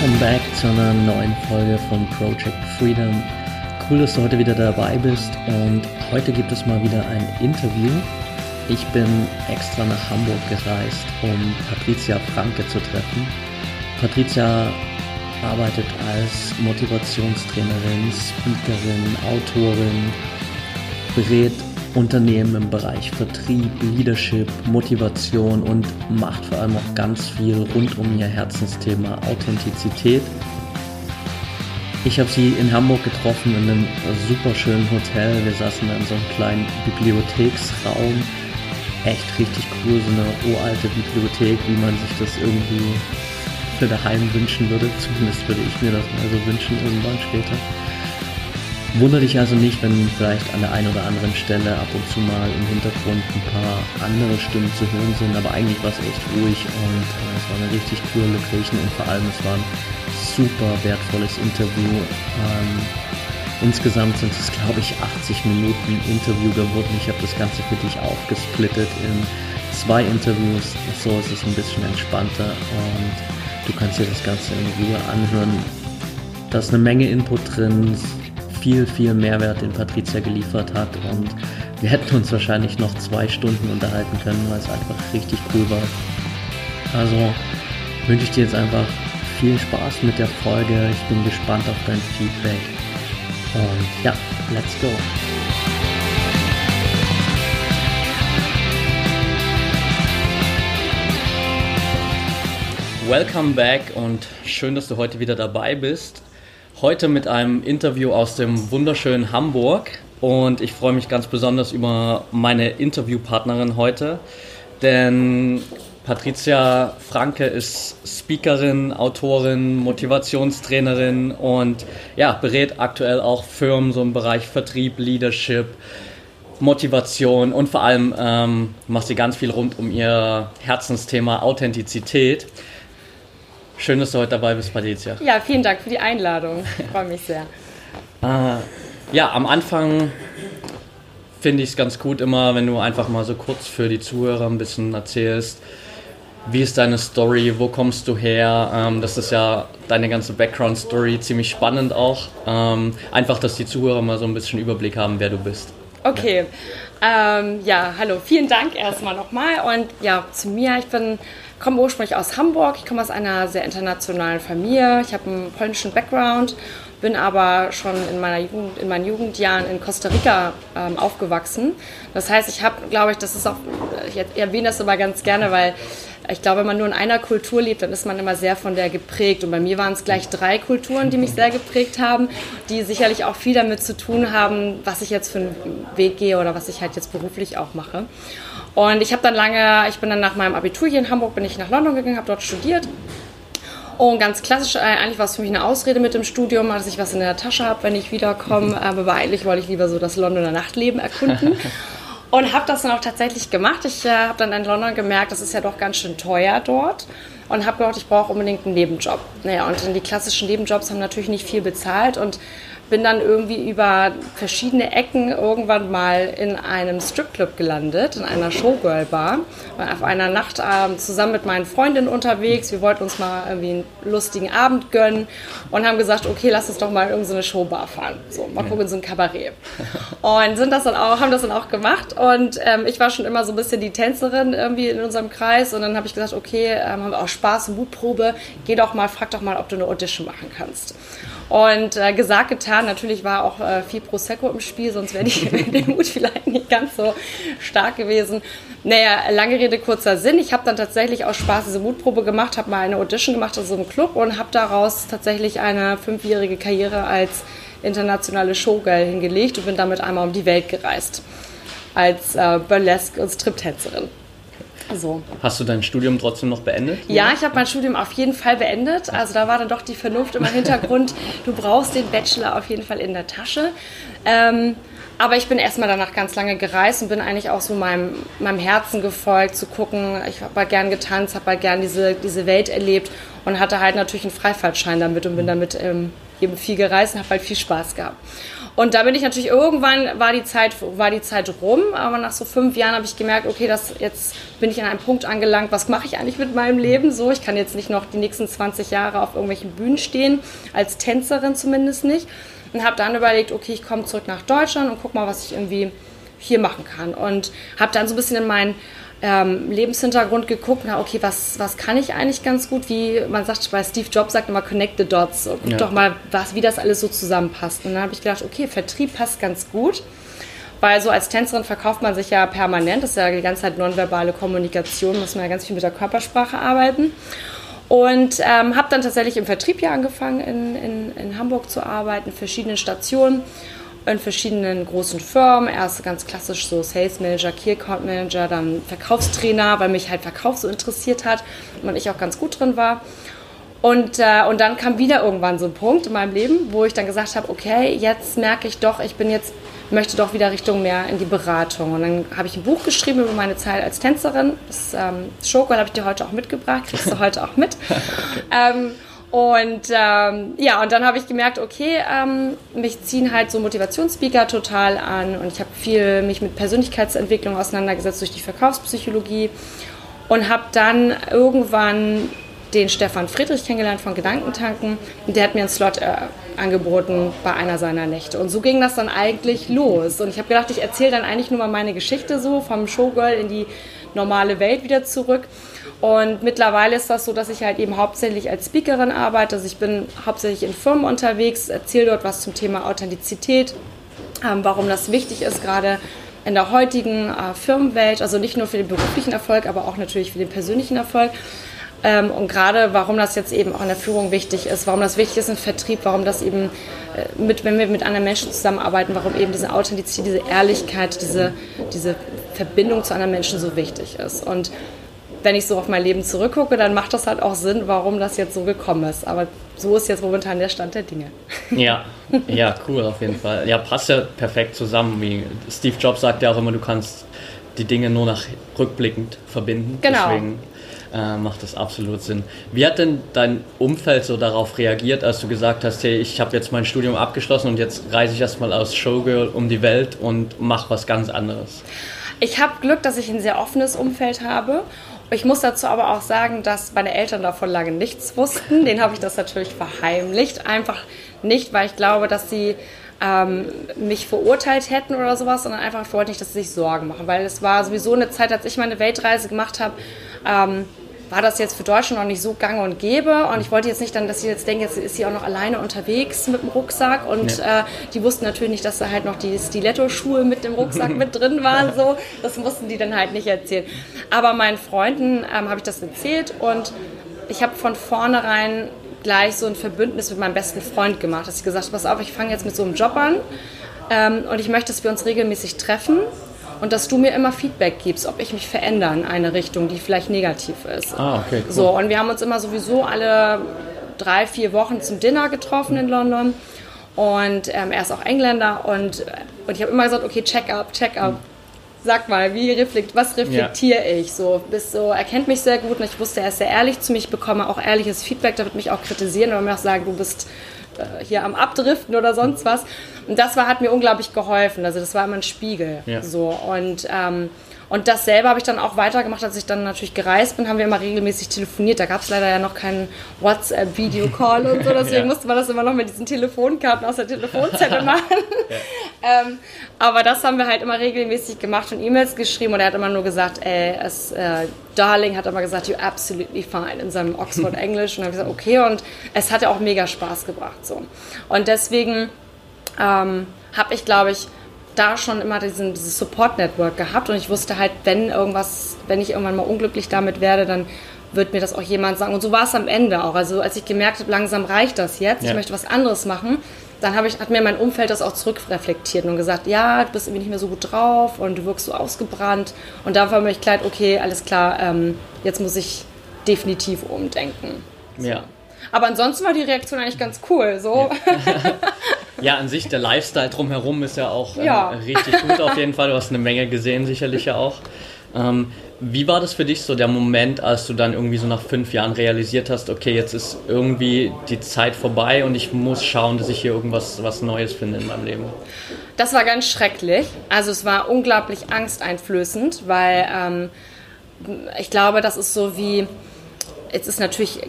Welcome back zu einer neuen Folge von Project Freedom. Cool, dass du heute wieder dabei bist und heute gibt es mal wieder ein Interview. Ich bin extra nach Hamburg gereist, um Patricia Franke zu treffen. Patricia arbeitet als Motivationstrainerin, Speakerin, Autorin, berät Unternehmen im Bereich Vertrieb, Leadership, Motivation und macht vor allem auch ganz viel rund um ihr Herzensthema Authentizität. Ich habe sie in Hamburg getroffen in einem super schönen Hotel. Wir saßen in so einem kleinen Bibliotheksraum. Echt richtig cool, so eine uralte Bibliothek, wie man sich das irgendwie für daheim wünschen würde. Zumindest würde ich mir das mal so wünschen irgendwann später. Wundere dich also nicht, wenn vielleicht an der einen oder anderen Stelle ab und zu mal im Hintergrund ein paar andere Stimmen zu hören sind, aber eigentlich war es echt ruhig und äh, es war eine richtig coole Location und vor allem es war ein super wertvolles Interview. Ähm, insgesamt sind es, glaube ich, 80 Minuten Interview geworden. Ich habe das Ganze für dich aufgesplittet in zwei Interviews. So ist es ein bisschen entspannter und du kannst dir das Ganze in Ruhe anhören. Da ist eine Menge Input drin, viel, viel Mehrwert, den Patricia geliefert hat. Und wir hätten uns wahrscheinlich noch zwei Stunden unterhalten können, weil es einfach richtig cool war. Also wünsche ich dir jetzt einfach viel Spaß mit der Folge. Ich bin gespannt auf dein Feedback. Und ja, let's go. Welcome back und schön, dass du heute wieder dabei bist. Heute mit einem Interview aus dem wunderschönen Hamburg und ich freue mich ganz besonders über meine Interviewpartnerin heute, denn Patricia Franke ist Speakerin, Autorin, Motivationstrainerin und ja, berät aktuell auch Firmen so im Bereich Vertrieb, Leadership, Motivation und vor allem ähm, macht sie ganz viel rund um ihr Herzensthema Authentizität. Schön, dass du heute dabei bist, Patricia. Ja, vielen Dank für die Einladung. Ich freue mich sehr. äh, ja, am Anfang finde ich es ganz gut immer, wenn du einfach mal so kurz für die Zuhörer ein bisschen erzählst, wie ist deine Story, wo kommst du her? Ähm, das ist ja deine ganze Background-Story ziemlich spannend auch. Ähm, einfach, dass die Zuhörer mal so ein bisschen Überblick haben, wer du bist. Okay. Ja, ähm, ja hallo, vielen Dank erstmal nochmal. Und ja, zu mir, ich bin komme ursprünglich aus Hamburg. Ich komme aus einer sehr internationalen Familie. Ich habe einen polnischen Background, bin aber schon in, meiner Jugend, in meinen Jugendjahren in Costa Rica ähm, aufgewachsen. Das heißt, ich habe, glaube ich, das ist auch, ich erwähne das immer ganz gerne, weil ich glaube, wenn man nur in einer Kultur lebt, dann ist man immer sehr von der geprägt. Und bei mir waren es gleich drei Kulturen, die mich sehr geprägt haben, die sicherlich auch viel damit zu tun haben, was ich jetzt für einen Weg gehe oder was ich halt jetzt beruflich auch mache. Und ich habe dann lange, ich bin dann nach meinem Abitur hier in Hamburg, bin ich nach London gegangen, habe dort studiert. Und ganz klassisch, äh, eigentlich war es für mich eine Ausrede mit dem Studium, dass ich was in der Tasche habe, wenn ich wiederkomme. Aber eigentlich wollte ich lieber so das Londoner Nachtleben erkunden. Und habe das dann auch tatsächlich gemacht. Ich äh, habe dann in London gemerkt, das ist ja doch ganz schön teuer dort. Und habe gedacht, ich brauche unbedingt einen Nebenjob. Naja, und die klassischen Nebenjobs haben natürlich nicht viel bezahlt. Und bin dann irgendwie über verschiedene Ecken irgendwann mal in einem Stripclub gelandet, in einer Showgirl-Bar. War auf einer Nacht ähm, zusammen mit meinen Freundinnen unterwegs. Wir wollten uns mal irgendwie einen lustigen Abend gönnen und haben gesagt, okay, lass uns doch mal in irgendeine Showbar fahren. So, mal gucken, so ein Kabarett. Und sind das dann auch, haben das dann auch gemacht. Und ähm, ich war schon immer so ein bisschen die Tänzerin irgendwie in unserem Kreis. Und dann habe ich gesagt, okay, ähm, haben wir auch Spaß, Mutprobe. Geh doch mal, frag doch mal, ob du eine Audition machen kannst. Und äh, gesagt, getan, natürlich war auch äh, viel Prosecco im Spiel, sonst wäre der Mut vielleicht nicht ganz so stark gewesen. Naja, lange Rede, kurzer Sinn. Ich habe dann tatsächlich aus Spaß diese Mutprobe gemacht, habe mal eine Audition gemacht in so einem Club und habe daraus tatsächlich eine fünfjährige Karriere als internationale Showgirl hingelegt und bin damit einmal um die Welt gereist. Als äh, Burlesque- und Striptänzerin. So. Hast du dein Studium trotzdem noch beendet? Ja, ich habe mein Studium auf jeden Fall beendet. Also da war dann doch die Vernunft im Hintergrund, du brauchst den Bachelor auf jeden Fall in der Tasche. Ähm, aber ich bin erstmal danach ganz lange gereist und bin eigentlich auch so meinem, meinem Herzen gefolgt, zu gucken. Ich habe halt gern getanzt, habe halt gern diese, diese Welt erlebt und hatte halt natürlich einen Freifahrtschein damit und bin damit ähm, eben viel gereist und habe halt viel Spaß gehabt. Und da bin ich natürlich irgendwann war die Zeit war die Zeit rum, aber nach so fünf Jahren habe ich gemerkt, okay, das jetzt bin ich an einem Punkt angelangt. Was mache ich eigentlich mit meinem Leben? So, ich kann jetzt nicht noch die nächsten 20 Jahre auf irgendwelchen Bühnen stehen als Tänzerin zumindest nicht. Und habe dann überlegt, okay, ich komme zurück nach Deutschland und guck mal, was ich irgendwie hier machen kann. Und habe dann so ein bisschen in meinen ähm, Lebenshintergrund geguckt, na okay, was, was kann ich eigentlich ganz gut? Wie man sagt, bei Steve Jobs sagt immer Connect the Dots. Guck ja. doch mal, was, wie das alles so zusammenpasst. Und dann habe ich gedacht, okay, Vertrieb passt ganz gut. Weil so als Tänzerin verkauft man sich ja permanent, das ist ja die ganze Zeit nonverbale Kommunikation, muss man ja ganz viel mit der Körpersprache arbeiten. Und ähm, habe dann tatsächlich im Vertrieb ja angefangen, in, in, in Hamburg zu arbeiten, verschiedene Stationen in verschiedenen großen Firmen. Erst ganz klassisch so Sales Manager, Key Account Manager, dann Verkaufstrainer, weil mich halt Verkauf so interessiert hat und ich auch ganz gut drin war. Und, äh, und dann kam wieder irgendwann so ein Punkt in meinem Leben, wo ich dann gesagt habe, okay, jetzt merke ich doch, ich bin jetzt, möchte doch wieder Richtung mehr in die Beratung. Und dann habe ich ein Buch geschrieben über meine Zeit als Tänzerin. Das ähm, Showgirl habe ich dir heute auch mitgebracht, kriegst du heute auch mit. ähm, und ähm, ja, und dann habe ich gemerkt, okay, ähm, mich ziehen halt so Motivationsspeaker total an und ich habe viel mich mit Persönlichkeitsentwicklung auseinandergesetzt durch die Verkaufspsychologie und habe dann irgendwann den Stefan Friedrich kennengelernt von Gedankentanken und der hat mir einen Slot äh, angeboten bei einer seiner Nächte. Und so ging das dann eigentlich los. Und ich habe gedacht, ich erzähle dann eigentlich nur mal meine Geschichte so vom Showgirl in die normale Welt wieder zurück. Und mittlerweile ist das so, dass ich halt eben hauptsächlich als Speakerin arbeite. Also ich bin hauptsächlich in Firmen unterwegs, erzähle dort was zum Thema Authentizität, ähm, warum das wichtig ist, gerade in der heutigen äh, Firmenwelt. Also nicht nur für den beruflichen Erfolg, aber auch natürlich für den persönlichen Erfolg. Ähm, und gerade warum das jetzt eben auch in der Führung wichtig ist, warum das wichtig ist im Vertrieb, warum das eben, äh, mit, wenn wir mit anderen Menschen zusammenarbeiten, warum eben diese Authentizität, diese Ehrlichkeit, diese, diese Verbindung zu anderen Menschen so wichtig ist. Und wenn ich so auf mein Leben zurückgucke, dann macht das halt auch Sinn, warum das jetzt so gekommen ist. Aber so ist jetzt momentan der Stand der Dinge. Ja, ja, cool auf jeden Fall. Ja, passt ja perfekt zusammen. Wie Steve Jobs sagt ja auch immer, du kannst die Dinge nur nach rückblickend verbinden. Genau. Deswegen äh, macht das absolut Sinn. Wie hat denn dein Umfeld so darauf reagiert, als du gesagt hast, hey, ich habe jetzt mein Studium abgeschlossen und jetzt reise ich erstmal als Showgirl um die Welt und mache was ganz anderes? Ich habe Glück, dass ich ein sehr offenes Umfeld habe ich muss dazu aber auch sagen, dass meine Eltern davon lange nichts wussten. Den habe ich das natürlich verheimlicht. Einfach nicht, weil ich glaube, dass sie ähm, mich verurteilt hätten oder sowas, sondern einfach ich wollte nicht, dass sie sich Sorgen machen. Weil es war sowieso eine Zeit, als ich meine Weltreise gemacht habe, ähm, war das jetzt für Deutschland noch nicht so gang und gäbe. Und ich wollte jetzt nicht dann, dass sie jetzt denken, jetzt ist sie auch noch alleine unterwegs mit dem Rucksack. Und ja. äh, die wussten natürlich nicht, dass da halt noch die Stiletto-Schuhe mit dem Rucksack mit drin waren. So. Das mussten die dann halt nicht erzählen. Aber meinen Freunden ähm, habe ich das erzählt und ich habe von vornherein gleich so ein Verbündnis mit meinem besten Freund gemacht, dass ich gesagt habe, pass auf, ich fange jetzt mit so einem Job an ähm, und ich möchte, dass wir uns regelmäßig treffen und dass du mir immer Feedback gibst, ob ich mich verändere in eine Richtung, die vielleicht negativ ist. Ah, okay. Cool. So, und wir haben uns immer sowieso alle drei, vier Wochen zum Dinner getroffen in London. Und ähm, er ist auch Engländer und, und ich habe immer gesagt, okay, check up, check up. Sag mal, wie reflekt, was reflektiere ja. ich? So, bist so, er kennt mich sehr gut und ich wusste, er ist sehr ehrlich zu mir. Ich bekomme auch ehrliches Feedback, da wird mich auch kritisieren oder mir auch sagen, du bist hier am Abdriften oder sonst was. Und das war, hat mir unglaublich geholfen. Also das war immer ein Spiegel. Ja. So. Und, ähm, und das selber habe ich dann auch weitergemacht, als ich dann natürlich gereist bin, haben wir immer regelmäßig telefoniert. Da gab es leider ja noch keinen WhatsApp-Video-Call und so, deswegen ja. musste man das immer noch mit diesen Telefonkarten aus der Telefonzelle machen. Ähm, aber das haben wir halt immer regelmäßig gemacht und E-Mails geschrieben und er hat immer nur gesagt, ey, es, äh, Darling hat immer gesagt, you're absolutely fine in seinem Oxford Englisch und dann habe ich gesagt, okay und es hat ja auch mega Spaß gebracht so. Und deswegen ähm, habe ich, glaube ich, da schon immer diesen, dieses Support-Network gehabt und ich wusste halt, wenn irgendwas, wenn ich irgendwann mal unglücklich damit werde, dann wird mir das auch jemand sagen. Und so war es am Ende auch. Also als ich gemerkt habe, langsam reicht das jetzt, ja. ich möchte was anderes machen, dann habe ich, hat mir mein Umfeld das auch zurückreflektiert und gesagt, ja, du bist irgendwie nicht mehr so gut drauf und du wirkst so ausgebrannt. Und da war mir klar, okay, alles klar, ähm, jetzt muss ich definitiv umdenken. So. Ja. Aber ansonsten war die Reaktion eigentlich ganz cool. So. Ja. ja an sich der Lifestyle drumherum ist ja auch äh, richtig gut auf jeden Fall. Du hast eine Menge gesehen, sicherlich ja auch. Ähm, wie war das für dich so der Moment, als du dann irgendwie so nach fünf Jahren realisiert hast, okay, jetzt ist irgendwie die Zeit vorbei und ich muss schauen, dass ich hier irgendwas was Neues finde in meinem Leben? Das war ganz schrecklich. Also es war unglaublich angsteinflößend, weil ähm, ich glaube, das ist so wie es ist natürlich,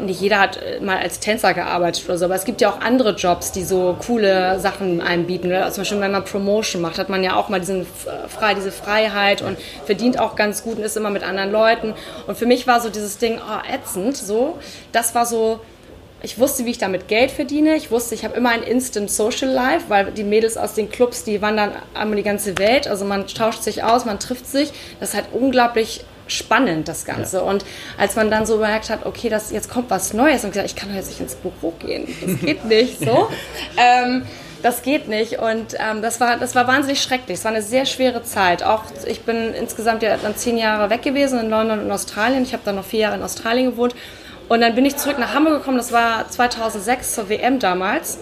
nicht jeder hat mal als Tänzer gearbeitet oder so, aber es gibt ja auch andere Jobs, die so coole Sachen einbieten. Oder? Zum Beispiel, wenn man Promotion macht, hat man ja auch mal diesen, frei, diese Freiheit und verdient auch ganz gut und ist immer mit anderen Leuten. Und für mich war so dieses Ding, oh, ätzend, so. Das war so, ich wusste, wie ich damit Geld verdiene. Ich wusste, ich habe immer ein Instant Social Life, weil die Mädels aus den Clubs, die wandern einmal die ganze Welt. Also man tauscht sich aus, man trifft sich. Das ist halt unglaublich spannend, das Ganze. Ja. Und als man dann so bemerkt hat, okay, das, jetzt kommt was Neues und gesagt, ich kann doch jetzt nicht ins Büro gehen. Das geht nicht so. ähm, das geht nicht. Und ähm, das, war, das war wahnsinnig schrecklich. Es war eine sehr schwere Zeit. Auch ich bin insgesamt ja dann zehn Jahre weg gewesen in London und Australien. Ich habe dann noch vier Jahre in Australien gewohnt. Und dann bin ich zurück nach Hamburg gekommen. Das war 2006 zur WM damals.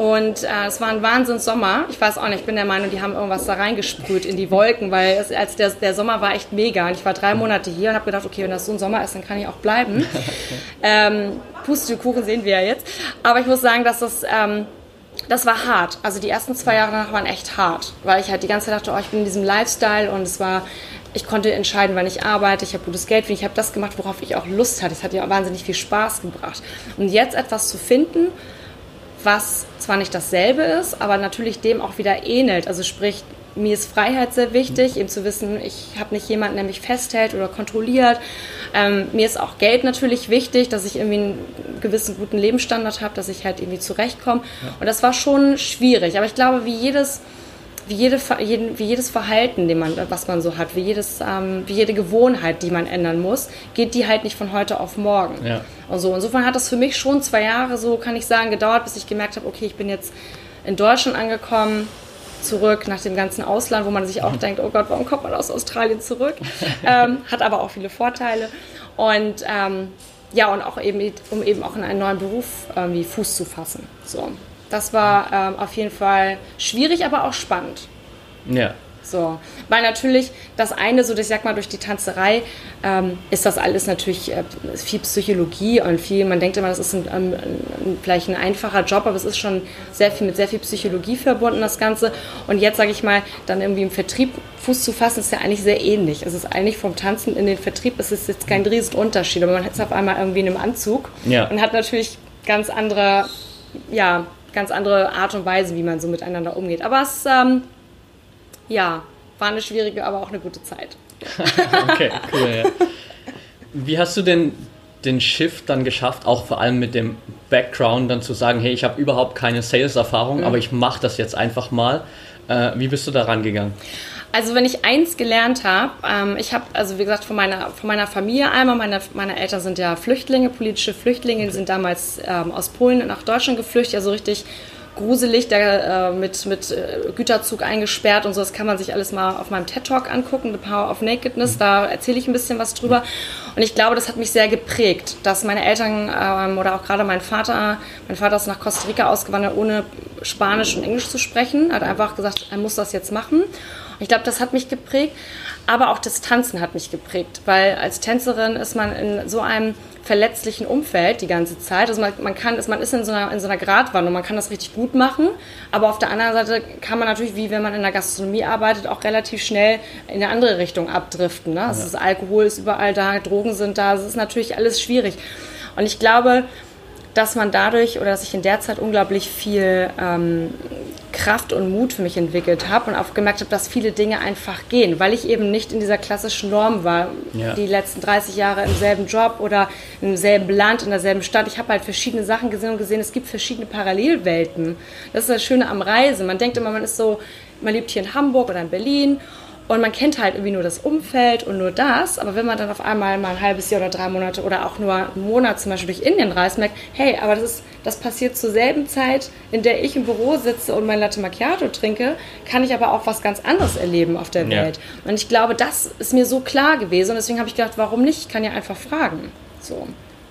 Und äh, es war ein Wahnsinns-Sommer. Ich weiß auch nicht, ich bin der Meinung, die haben irgendwas da reingesprüht in die Wolken, weil es, als der, der Sommer war echt mega. Und ich war drei Monate hier und habe gedacht, okay, wenn das so ein Sommer ist, dann kann ich auch bleiben. ähm, Pustekuchen sehen wir ja jetzt. Aber ich muss sagen, dass das... Ähm, das war hart. Also die ersten zwei Jahre danach waren echt hart, weil ich halt die ganze Zeit dachte, oh, ich bin in diesem Lifestyle und es war, ich konnte entscheiden, wann ich arbeite, ich habe gutes Geld, ich habe das gemacht, worauf ich auch Lust hatte. Es hat ja wahnsinnig viel Spaß gebracht. Und jetzt etwas zu finden, was zwar nicht dasselbe ist, aber natürlich dem auch wieder ähnelt. Also sprich, mir ist Freiheit sehr wichtig, eben zu wissen, ich habe nicht jemanden, der mich festhält oder kontrolliert. Ähm, mir ist auch Geld natürlich wichtig, dass ich irgendwie einen gewissen guten Lebensstandard habe, dass ich halt irgendwie zurechtkomme. Ja. Und das war schon schwierig. Aber ich glaube, wie jedes wie, jede, wie jedes Verhalten, den man, was man so hat, wie, jedes, ähm, wie jede Gewohnheit, die man ändern muss, geht die halt nicht von heute auf morgen. Ja. Und so. Insofern hat das für mich schon zwei Jahre, so kann ich sagen, gedauert, bis ich gemerkt habe, okay, ich bin jetzt in Deutschland angekommen, zurück nach dem ganzen Ausland, wo man sich auch denkt, oh Gott, warum kommt man aus Australien zurück? ähm, hat aber auch viele Vorteile. Und ähm, ja, und auch eben, um eben auch in einen neuen Beruf irgendwie Fuß zu fassen. So. Das war ähm, auf jeden Fall schwierig, aber auch spannend. Ja. So, weil natürlich das eine, so ich sag mal, durch die Tanzerei ähm, ist das alles natürlich äh, viel Psychologie und viel, man denkt immer, das ist ein, ein, ein, vielleicht ein einfacher Job, aber es ist schon sehr viel mit sehr viel Psychologie verbunden, das Ganze. Und jetzt sage ich mal, dann irgendwie im Vertrieb Fuß zu fassen, ist ja eigentlich sehr ähnlich. Es ist eigentlich vom Tanzen in den Vertrieb, es ist jetzt kein riesen Unterschied, aber man hat es auf einmal irgendwie in einem Anzug ja. und hat natürlich ganz andere, ja, ganz andere Art und Weise, wie man so miteinander umgeht. Aber es, ähm, ja, war eine schwierige, aber auch eine gute Zeit. okay, cool. Ja. Wie hast du denn den Shift dann geschafft, auch vor allem mit dem Background dann zu sagen, hey, ich habe überhaupt keine Sales-Erfahrung, mhm. aber ich mache das jetzt einfach mal. Äh, wie bist du da rangegangen? Also wenn ich eins gelernt habe, ähm, ich habe, also wie gesagt, von meiner, von meiner Familie einmal, meine, meine Eltern sind ja Flüchtlinge, politische Flüchtlinge, die sind damals ähm, aus Polen nach Deutschland geflüchtet, ja so richtig gruselig, da äh, mit, mit äh, Güterzug eingesperrt und so. Das kann man sich alles mal auf meinem TED-Talk angucken, The Power of Nakedness. Da erzähle ich ein bisschen was drüber. Und ich glaube, das hat mich sehr geprägt, dass meine Eltern ähm, oder auch gerade mein Vater, mein Vater ist nach Costa Rica ausgewandert, ohne Spanisch und Englisch zu sprechen. Hat einfach gesagt, er muss das jetzt machen. Ich glaube, das hat mich geprägt, aber auch das Tanzen hat mich geprägt, weil als Tänzerin ist man in so einem verletzlichen Umfeld die ganze Zeit. Also man, man kann, man ist in so, einer, in so einer Gratwanderung, man kann das richtig gut machen, aber auf der anderen Seite kann man natürlich, wie wenn man in der Gastronomie arbeitet, auch relativ schnell in eine andere Richtung abdriften. Ne? Also ja. ist Alkohol ist überall da, Drogen sind da, es ist natürlich alles schwierig. Und ich glaube, dass man dadurch oder dass ich in der Zeit unglaublich viel ähm, Kraft und Mut für mich entwickelt habe und auch gemerkt habe, dass viele Dinge einfach gehen, weil ich eben nicht in dieser klassischen Norm war, ja. die letzten 30 Jahre im selben Job oder im selben Land, in derselben Stadt. Ich habe halt verschiedene Sachen gesehen und gesehen, es gibt verschiedene Parallelwelten. Das ist das Schöne am Reisen. Man denkt immer, man ist so, man lebt hier in Hamburg oder in Berlin Und man kennt halt irgendwie nur das Umfeld und nur das. Aber wenn man dann auf einmal mal ein halbes Jahr oder drei Monate oder auch nur einen Monat zum Beispiel durch Indien reist, merkt, hey, aber das, ist, das passiert zur selben Zeit, in der ich im Büro sitze und mein Latte Macchiato trinke, kann ich aber auch was ganz anderes erleben auf der Welt. Ja. Und ich glaube, das ist mir so klar gewesen. Und deswegen habe ich gedacht, warum nicht? Ich kann ja einfach fragen. So.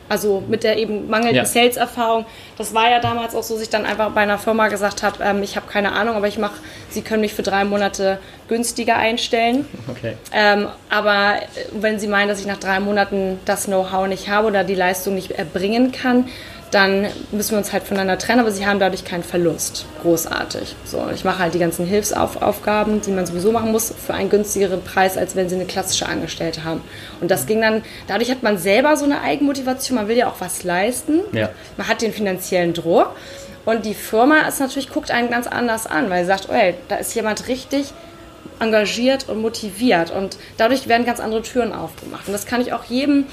Also mit der eben mangelnden ja. Sales-Erfahrung. Das war ja damals auch so, dass ich dann einfach bei einer Firma gesagt habe, ähm, ich habe keine Ahnung, aber ich mache, Sie können mich für drei Monate günstiger einstellen. Okay. Ähm, aber äh, wenn Sie meinen, dass ich nach drei Monaten das Know-how nicht habe oder die Leistung nicht erbringen kann, dann müssen wir uns halt voneinander trennen, aber sie haben dadurch keinen Verlust. Großartig. So, ich mache halt die ganzen Hilfsaufgaben, die man sowieso machen muss, für einen günstigeren Preis, als wenn sie eine klassische Angestellte haben. Und das ging dann, dadurch hat man selber so eine Eigenmotivation, man will ja auch was leisten. Ja. Man hat den finanziellen Druck. Und die Firma ist natürlich, guckt einen ganz anders an, weil sie sagt, oh, da ist jemand richtig engagiert und motiviert. Und dadurch werden ganz andere Türen aufgemacht. Und das kann ich auch jedem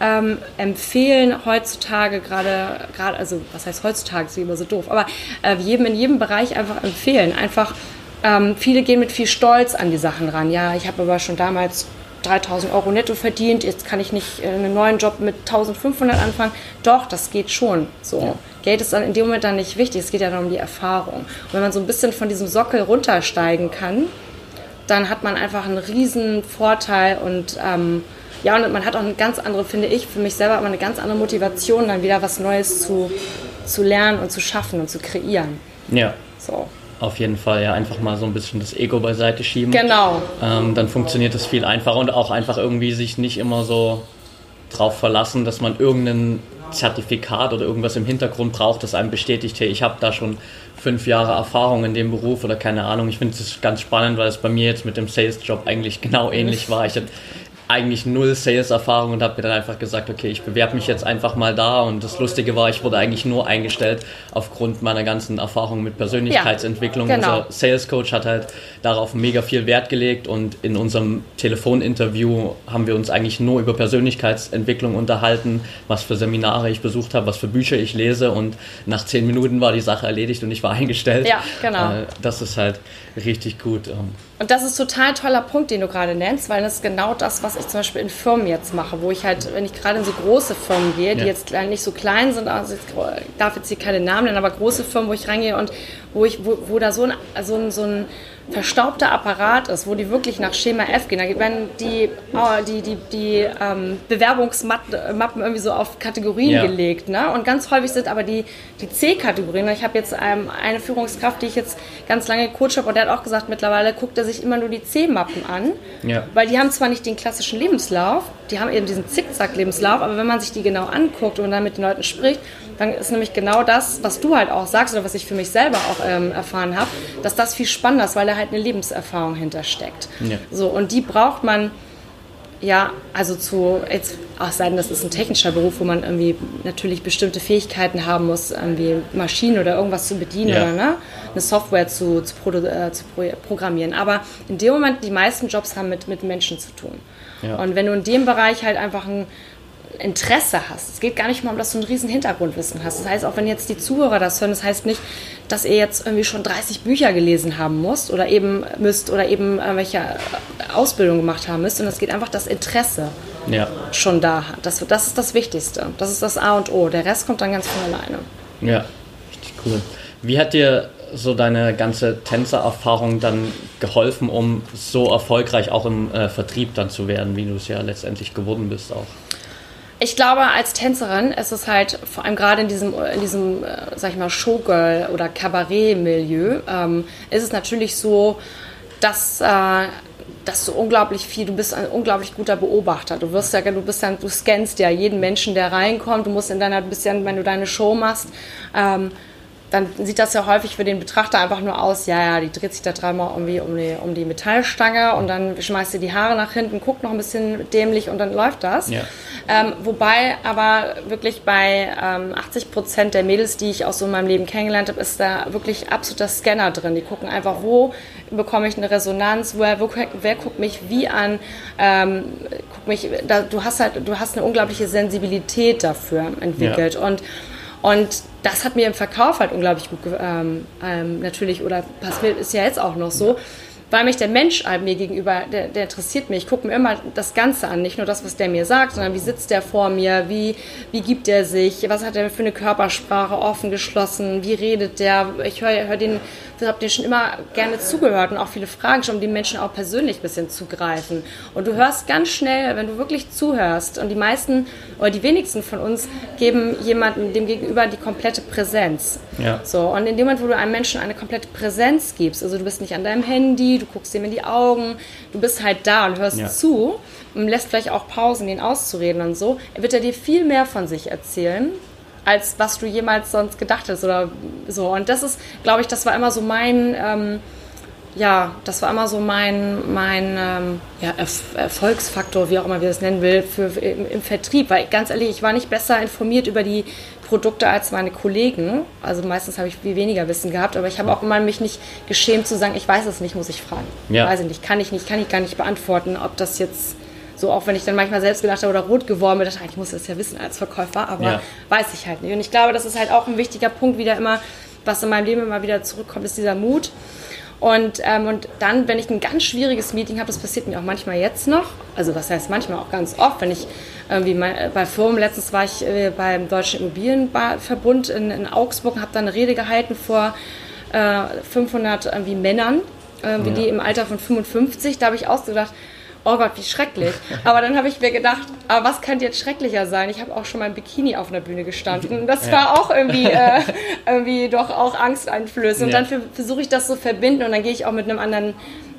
ähm, empfehlen heutzutage gerade, gerade, also was heißt heutzutage, ist immer so doof, aber äh, jedem in jedem Bereich einfach empfehlen. Einfach, ähm, viele gehen mit viel Stolz an die Sachen ran. Ja, ich habe aber schon damals 3000 Euro netto verdient, jetzt kann ich nicht äh, einen neuen Job mit 1500 anfangen. Doch, das geht schon so. Ja. Geld ist dann in dem Moment dann nicht wichtig, es geht ja dann um die Erfahrung. Und wenn man so ein bisschen von diesem Sockel runtersteigen kann, dann hat man einfach einen riesen Vorteil und ähm, ja, und man hat auch eine ganz andere, finde ich, für mich selber aber eine ganz andere Motivation, dann wieder was Neues zu, zu lernen und zu schaffen und zu kreieren. Ja. So. Auf jeden Fall, ja, einfach mal so ein bisschen das Ego beiseite schieben. Genau. Ähm, dann funktioniert es viel einfacher und auch einfach irgendwie sich nicht immer so drauf verlassen, dass man irgendein Zertifikat oder irgendwas im Hintergrund braucht, das einem bestätigt, hey, ich habe da schon fünf Jahre Erfahrung in dem Beruf oder keine Ahnung. Ich finde es ganz spannend, weil es bei mir jetzt mit dem Sales-Job eigentlich genau ähnlich war. Ich hatte eigentlich null Sales-Erfahrung und habe mir dann einfach gesagt, okay, ich bewerbe mich jetzt einfach mal da. Und das Lustige war, ich wurde eigentlich nur eingestellt aufgrund meiner ganzen Erfahrung mit Persönlichkeitsentwicklung. Ja, genau. Unser Sales-Coach hat halt darauf mega viel Wert gelegt und in unserem Telefoninterview haben wir uns eigentlich nur über Persönlichkeitsentwicklung unterhalten, was für Seminare ich besucht habe, was für Bücher ich lese und nach zehn Minuten war die Sache erledigt und ich war eingestellt. Ja, genau. Äh, das ist halt richtig gut. Und das ist total toller Punkt, den du gerade nennst, weil das ist genau das, was ich zum Beispiel in Firmen jetzt mache, wo ich halt, wenn ich gerade in so große Firmen gehe, die ja. jetzt nicht so klein sind, also ich darf jetzt hier keine Namen nennen, aber große Firmen, wo ich reingehe und wo ich, wo, wo da so ein, so ein, so ein verstaubter Apparat ist, wo die wirklich nach Schema F gehen. Da werden die, oh, die, die, die ähm, Bewerbungsmappen irgendwie so auf Kategorien ja. gelegt. Ne? Und ganz häufig sind aber die, die C-Kategorien. Ich habe jetzt ähm, eine Führungskraft, die ich jetzt ganz lange gecoacht habe, und der hat auch gesagt, mittlerweile guckt er sich immer nur die C-Mappen an. Ja. Weil die haben zwar nicht den klassischen Lebenslauf, die haben eben diesen Zickzack-Lebenslauf, aber wenn man sich die genau anguckt und dann mit den Leuten spricht, dann ist nämlich genau das, was du halt auch sagst oder was ich für mich selber auch ähm, erfahren habe, dass das viel spannender ist, weil da halt eine Lebenserfahrung hintersteckt. Ja. So, und die braucht man ja, also zu, jetzt auch sein, das ist ein technischer Beruf, wo man irgendwie natürlich bestimmte Fähigkeiten haben muss, irgendwie Maschinen oder irgendwas zu bedienen ja. oder ne, eine Software zu, zu, äh, zu, programmieren. Aber in dem Moment, die meisten Jobs haben mit, mit Menschen zu tun. Ja. Und wenn du in dem Bereich halt einfach ein Interesse hast. Es geht gar nicht mal um, dass du ein riesen Hintergrundwissen hast. Das heißt, auch wenn jetzt die Zuhörer das hören, das heißt nicht, dass ihr jetzt irgendwie schon 30 Bücher gelesen haben müsst oder eben müsst oder eben welche Ausbildung gemacht haben müsst. Und es geht einfach das Interesse ja. schon da hat. Das, das ist das Wichtigste. Das ist das A und O. Der Rest kommt dann ganz von alleine. Ja, richtig cool. Wie hat dir so deine ganze Tänzererfahrung dann geholfen, um so erfolgreich auch im äh, Vertrieb dann zu werden, wie du es ja letztendlich geworden bist auch? Ich glaube, als Tänzerin ist es halt, vor allem gerade in diesem, in diesem äh, sag ich mal, Showgirl- oder Kabarett-Milieu, ähm, ist es natürlich so, dass, äh, dass du unglaublich viel, du bist ein unglaublich guter Beobachter. Du wirst ja, du bist dann, du scannst ja jeden Menschen, der reinkommt. Du musst in deiner, bisschen, wenn du deine Show machst, ähm, dann sieht das ja häufig für den Betrachter einfach nur aus, ja, ja, die dreht sich da dreimal irgendwie um die, um die Metallstange und dann schmeißt sie die Haare nach hinten, guckt noch ein bisschen dämlich und dann läuft das. Ja. Ähm, wobei aber wirklich bei ähm, 80 Prozent der Mädels, die ich auch so in meinem Leben kennengelernt habe, ist da wirklich absoluter Scanner drin. Die gucken einfach, wo bekomme ich eine Resonanz, wer, wo, wer guckt mich wie an, ähm, guck mich, da, du hast halt, du hast eine unglaubliche Sensibilität dafür entwickelt ja. und und das hat mir im Verkauf halt unglaublich gut ähm, ähm, natürlich, oder ist ja jetzt auch noch so, weil mich der Mensch mir gegenüber, der, der interessiert mich. Ich gucke mir immer das Ganze an, nicht nur das, was der mir sagt, sondern wie sitzt der vor mir, wie, wie gibt er sich, was hat er für eine Körpersprache, offen, geschlossen, wie redet der. Ich höre hör den, ich habe dir schon immer gerne zugehört und auch viele Fragen schon, um die Menschen auch persönlich ein bisschen zu greifen. Und du hörst ganz schnell, wenn du wirklich zuhörst, und die meisten oder die wenigsten von uns geben jemandem dem Gegenüber die komplette Präsenz. Ja. So, und in dem Moment, wo du einem Menschen eine komplette Präsenz gibst, also du bist nicht an deinem Handy, du guckst ihm in die Augen, du bist halt da und hörst ja. zu und lässt vielleicht auch Pausen, ihn auszureden und so, wird er dir viel mehr von sich erzählen, als was du jemals sonst gedacht hast oder so. Und das ist, glaube ich, das war immer so mein, ähm, ja, das war immer so mein, mein ähm, ja, Erfolgsfaktor, wie auch immer wir das nennen will, für, im, im, Vertrieb. Weil ganz ehrlich, ich war nicht besser informiert über die Produkte als meine Kollegen. Also meistens habe ich viel weniger Wissen gehabt, aber ich habe auch immer mich nicht geschämt zu sagen, ich weiß es nicht, muss ich fragen. Ja. Weiß ich nicht, kann ich nicht, kann ich gar nicht beantworten, ob das jetzt so, auch wenn ich dann manchmal selbst gedacht habe oder rot geworden bin, dachte ich, ich muss das ja wissen als Verkäufer, aber ja. weiß ich halt nicht. Und ich glaube, das ist halt auch ein wichtiger Punkt wieder immer, was in meinem Leben immer wieder zurückkommt, ist dieser Mut. Und, ähm, und dann, wenn ich ein ganz schwieriges Meeting habe, das passiert mir auch manchmal jetzt noch, also das heißt manchmal auch ganz oft, wenn ich irgendwie mein, äh, bei Firmen, letztens war ich äh, beim Deutschen Immobilienverbund in, in Augsburg und habe da eine Rede gehalten vor äh, 500 irgendwie Männern, äh, ja. die im Alter von 55, da habe ich ausgedacht, oh Gott, wie schrecklich. Aber dann habe ich mir gedacht, aber was könnte jetzt schrecklicher sein? Ich habe auch schon mal im Bikini auf einer Bühne gestanden. Das ja. war auch irgendwie, äh, irgendwie doch auch angsteinflößend. Ja. Und dann versuche ich das zu verbinden und dann gehe ich auch mit einem anderen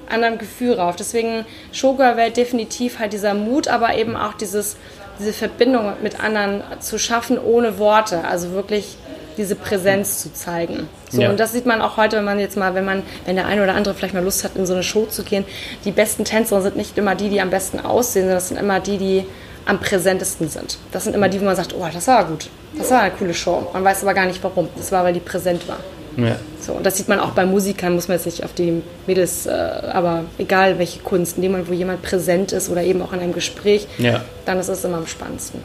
anderen Gefühl rauf. Deswegen Showgirl-Welt definitiv halt dieser Mut, aber eben auch dieses, diese Verbindung mit anderen zu schaffen ohne Worte. Also wirklich diese Präsenz zu zeigen. So, ja. Und das sieht man auch heute, wenn man jetzt mal, wenn man, wenn der eine oder andere vielleicht mal Lust hat, in so eine Show zu gehen, die besten Tänzer sind nicht immer die, die am besten aussehen, sondern das sind immer die, die am präsentesten sind. Das sind immer die, wo man sagt, oh, das war gut. Das war eine coole Show. Man weiß aber gar nicht warum. Das war, weil die präsent war. Ja. So, und das sieht man auch bei Musikern, muss man jetzt nicht auf die Mädels, äh, aber egal welche Kunst, in dem Moment, wo jemand präsent ist oder eben auch in einem Gespräch, ja. dann ist es immer am spannendsten.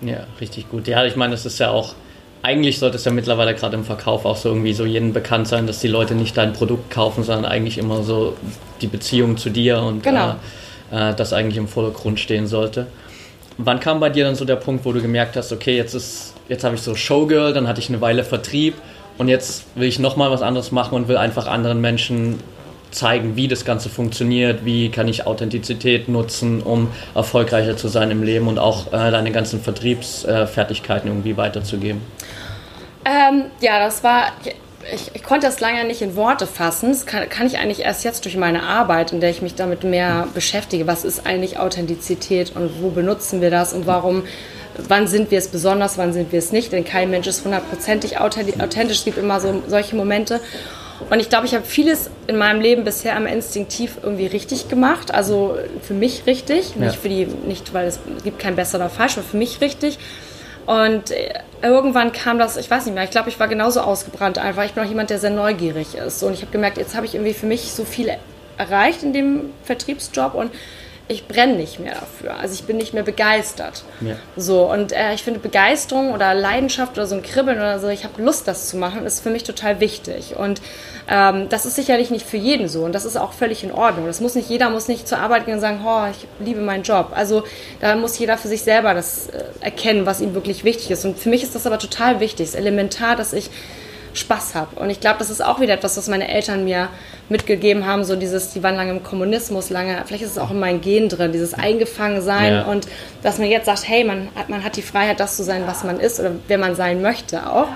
Ja, richtig gut. Ja, ich meine, das ist ja auch eigentlich sollte es ja mittlerweile gerade im Verkauf auch so irgendwie so jedem bekannt sein, dass die Leute nicht dein Produkt kaufen, sondern eigentlich immer so die Beziehung zu dir und genau. äh, äh, das eigentlich im Vordergrund stehen sollte. Wann kam bei dir dann so der Punkt, wo du gemerkt hast, okay, jetzt ist, jetzt habe ich so Showgirl, dann hatte ich eine Weile Vertrieb und jetzt will ich nochmal was anderes machen und will einfach anderen Menschen zeigen, wie das Ganze funktioniert, wie kann ich Authentizität nutzen, um erfolgreicher zu sein im Leben und auch äh, deine ganzen Vertriebsfertigkeiten irgendwie weiterzugeben? Ähm, ja, das war, ich, ich, konnte das lange nicht in Worte fassen. Das kann, kann, ich eigentlich erst jetzt durch meine Arbeit, in der ich mich damit mehr beschäftige. Was ist eigentlich Authentizität und wo benutzen wir das und warum, wann sind wir es besonders, wann sind wir es nicht? Denn kein Mensch ist hundertprozentig authentisch. Es gibt immer so solche Momente. Und ich glaube, ich habe vieles in meinem Leben bisher am instinktiv irgendwie richtig gemacht. Also für mich richtig, nicht für die, nicht weil es gibt kein besser oder falsch, aber für mich richtig. Und äh, irgendwann kam das, ich weiß nicht mehr, ich glaube, ich war genauso ausgebrannt einfach. Ich bin auch jemand, der sehr neugierig ist. Und ich habe gemerkt, jetzt habe ich irgendwie für mich so viel erreicht in dem Vertriebsjob und ich brenne nicht mehr dafür. Also ich bin nicht mehr begeistert. Ja. So, und äh, ich finde Begeisterung oder Leidenschaft oder so ein Kribbeln oder so, ich habe Lust, das zu machen, ist für mich total wichtig. Und ähm, das ist sicherlich nicht für jeden so. Und das ist auch völlig in Ordnung. Das muss nicht, jeder muss nicht zur Arbeit gehen und sagen, oh, ich liebe meinen Job. Also da muss jeder für sich selber das äh, erkennen, was ihm wirklich wichtig ist. Und für mich ist das aber total wichtig. Es ist elementar, dass ich Spaß habe. Und ich glaube, das ist auch wieder etwas, was meine Eltern mir mitgegeben haben, so dieses, die waren lange im Kommunismus, lange, vielleicht ist es auch in meinen Gen drin, dieses Eingefangensein ja. und dass man jetzt sagt, hey, man hat, man hat die Freiheit, das zu sein, was man ist oder wer man sein möchte auch.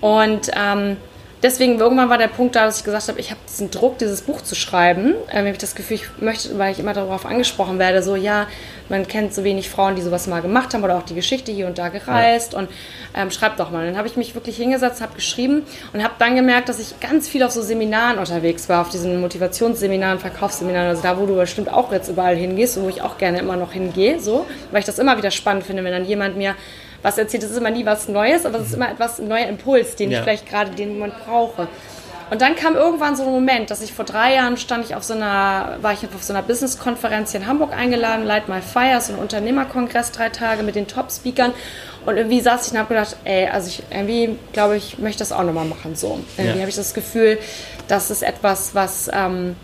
Und ähm, deswegen irgendwann war der Punkt da, dass ich gesagt habe, ich habe diesen Druck, dieses Buch zu schreiben. Ähm, ich habe das Gefühl, ich möchte, weil ich immer darauf angesprochen werde, so ja, man kennt so wenig Frauen, die sowas mal gemacht haben oder auch die Geschichte hier und da gereist ja. und ähm, schreibt doch mal. Dann habe ich mich wirklich hingesetzt, habe geschrieben und habe dann gemerkt, dass ich ganz viel auf so Seminaren unterwegs war, auf diesen Motivationsseminaren, Verkaufsseminaren, also da, wo du bestimmt auch jetzt überall hingehst und wo ich auch gerne immer noch hingehe, so, weil ich das immer wieder spannend finde, wenn dann jemand mir was erzählt. Es ist immer nie was Neues, aber es ist immer etwas ein neuer Impuls, den ja. ich vielleicht gerade den Moment brauche. Und dann kam irgendwann so ein Moment, dass ich vor drei Jahren stand ich auf so einer, war ich auf so einer Business-Konferenz hier in Hamburg eingeladen, Light My Fire, so ein Unternehmerkongress, drei Tage mit den Top-Speakern. Und irgendwie saß ich und habe gedacht, ey, also ich irgendwie glaube ich, möchte das auch nochmal machen. So. Irgendwie ja. habe ich das Gefühl, das ist etwas, was ähm,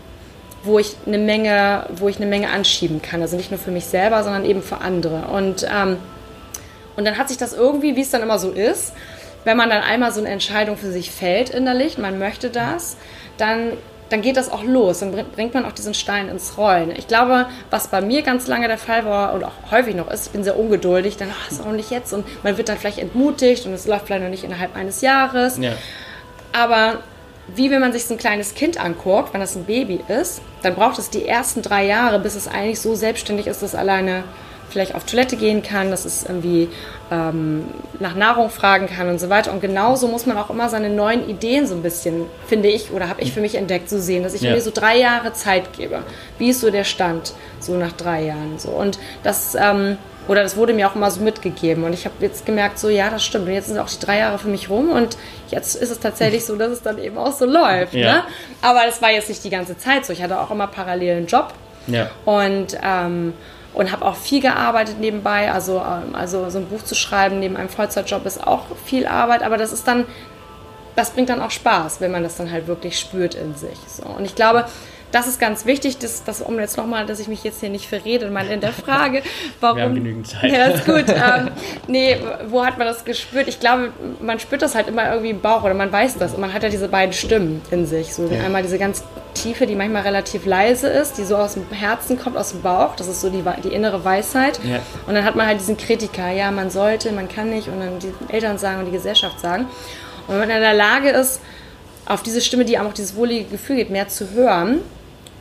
wo ich eine Menge, wo ich eine Menge anschieben kann. Also nicht nur für mich selber, sondern eben für andere. Und, ähm, und dann hat sich das irgendwie, wie es dann immer so ist, wenn man dann einmal so eine Entscheidung für sich fällt innerlich, man möchte das, dann dann geht das auch los, dann bringt man auch diesen Stein ins Rollen. Ich glaube, was bei mir ganz lange der Fall war und auch häufig noch ist, ich bin sehr ungeduldig, dann, ach, ist auch nicht jetzt und man wird dann vielleicht entmutigt und es läuft vielleicht noch nicht innerhalb eines Jahres. Ja. Aber wie wenn man sich so ein kleines Kind anguckt, wenn das ein Baby ist, dann braucht es die ersten drei Jahre, bis es eigentlich so selbstständig ist, dass alleine vielleicht auf Toilette gehen kann, dass es irgendwie ähm, nach Nahrung fragen kann und so weiter. Und genauso muss man auch immer seine neuen Ideen so ein bisschen, finde ich, oder habe ich für mich entdeckt, so sehen, dass ich ja. mir so drei Jahre Zeit gebe. Wie ist so der Stand, so nach drei Jahren so. Und das... Ähm, oder das wurde mir auch immer so mitgegeben. Und ich habe jetzt gemerkt, so ja, das stimmt. Und jetzt sind auch die drei Jahre für mich rum und jetzt ist es tatsächlich so, dass es dann eben auch so läuft. Ja. Ne? Aber das war jetzt nicht die ganze Zeit so. Ich hatte auch immer parallel einen Job. Ja. Und, ähm, und habe auch viel gearbeitet nebenbei. Also, ähm, also so ein Buch zu schreiben neben einem Vollzeitjob ist auch viel Arbeit. Aber das ist dann, das bringt dann auch Spaß, wenn man das dann halt wirklich spürt in sich. So. Und ich glaube, das ist ganz wichtig, dass, dass um jetzt nochmal, dass ich mich jetzt hier nicht verrede mal in der Frage, warum. Wir haben genügend Zeit. Ja, ist gut. ähm, nee, wo hat man das gespürt? Ich glaube, man spürt das halt immer irgendwie im Bauch oder man weiß das. Und man hat ja diese beiden Stimmen in sich. So ja. einmal diese ganz tiefe, die manchmal relativ leise ist, die so aus dem Herzen kommt, aus dem Bauch. Das ist so die, die innere Weisheit. Ja. Und dann hat man halt diesen Kritiker, ja, man sollte, man kann nicht. Und dann die Eltern sagen und die Gesellschaft sagen. Und wenn man in der Lage ist, auf diese Stimme, die einem auch dieses wohlige Gefühl gibt, mehr zu hören,